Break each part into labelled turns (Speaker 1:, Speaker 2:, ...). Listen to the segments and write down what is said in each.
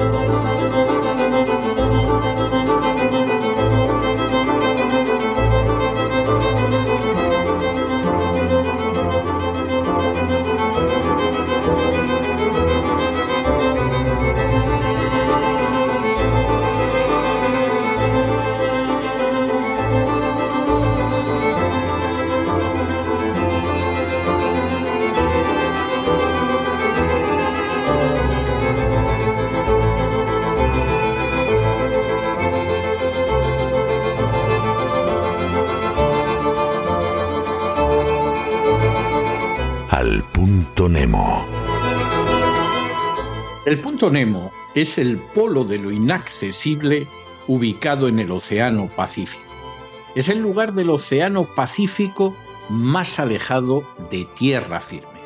Speaker 1: Música El punto Nemo es el polo de lo inaccesible ubicado en el Océano Pacífico. Es el lugar del Océano Pacífico más alejado de tierra firme.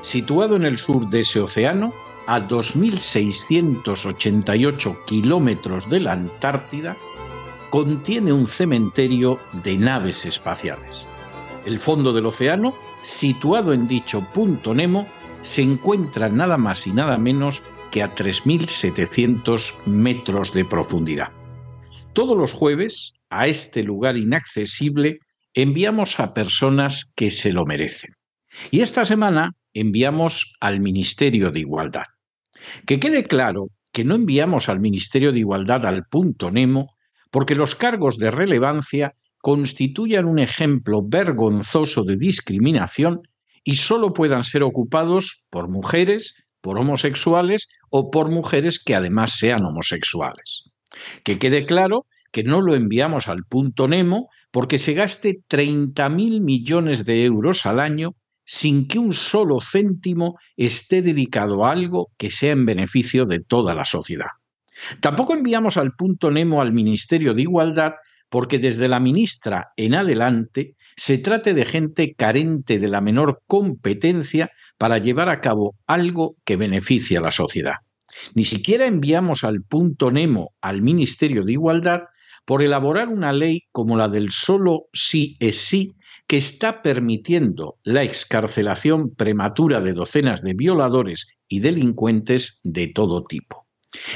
Speaker 1: Situado en el sur de ese océano, a 2.688 kilómetros de la Antártida, contiene un cementerio de naves espaciales. El fondo del océano, situado en dicho punto Nemo, se encuentra nada más y nada menos a 3.700 metros de profundidad. Todos los jueves, a este lugar inaccesible, enviamos a personas que se lo merecen. Y esta semana enviamos al Ministerio de Igualdad. Que quede claro que no enviamos al Ministerio de Igualdad al punto Nemo porque los cargos de relevancia constituyan un ejemplo vergonzoso de discriminación y solo puedan ser ocupados por mujeres, por homosexuales o por mujeres que además sean homosexuales. Que quede claro que no lo enviamos al punto Nemo porque se gaste 30.000 millones de euros al año sin que un solo céntimo esté dedicado a algo que sea en beneficio de toda la sociedad. Tampoco enviamos al punto Nemo al Ministerio de Igualdad porque desde la ministra en adelante se trate de gente carente de la menor competencia para llevar a cabo algo que beneficie a la sociedad. Ni siquiera enviamos al punto Nemo al Ministerio de Igualdad por elaborar una ley como la del solo sí es sí, que está permitiendo la excarcelación prematura de docenas de violadores y delincuentes de todo tipo.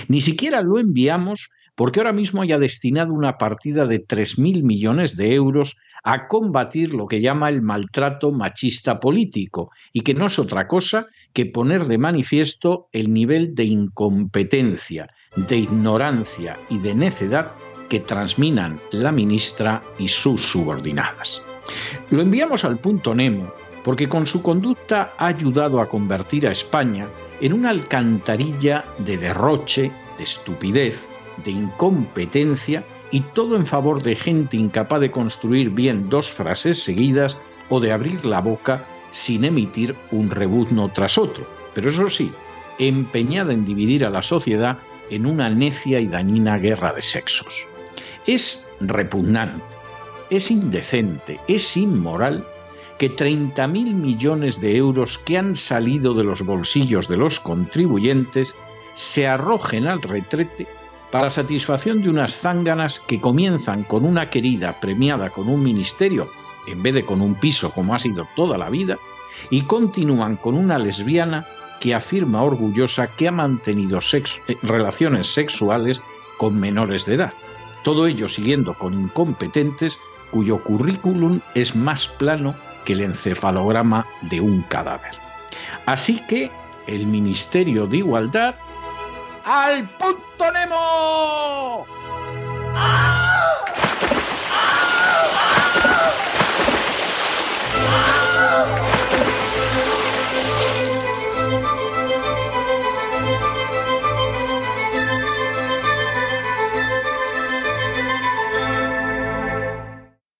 Speaker 1: Ni siquiera lo enviamos porque ahora mismo haya destinado una partida de 3.000 millones de euros a combatir lo que llama el maltrato machista político y que no es otra cosa que poner de manifiesto el nivel de incompetencia, de ignorancia y de necedad que transminan la ministra y sus subordinadas. Lo enviamos al punto Nemo porque con su conducta ha ayudado a convertir a España en una alcantarilla de derroche, de estupidez, de incompetencia y todo en favor de gente incapaz de construir bien dos frases seguidas o de abrir la boca sin emitir un rebuzno tras otro, pero eso sí, empeñada en dividir a la sociedad en una necia y dañina guerra de sexos. Es repugnante, es indecente, es inmoral que 30.000 millones de euros que han salido de los bolsillos de los contribuyentes se arrojen al retrete para satisfacción de unas zánganas que comienzan con una querida premiada con un ministerio en vez de con un piso como ha sido toda la vida, y continúan con una lesbiana que afirma orgullosa que ha mantenido eh, relaciones sexuales con menores de edad. Todo ello siguiendo con incompetentes cuyo currículum es más plano que el encefalograma de un cadáver. Así que el Ministerio de Igualdad al punto Nemo. ¡Ah!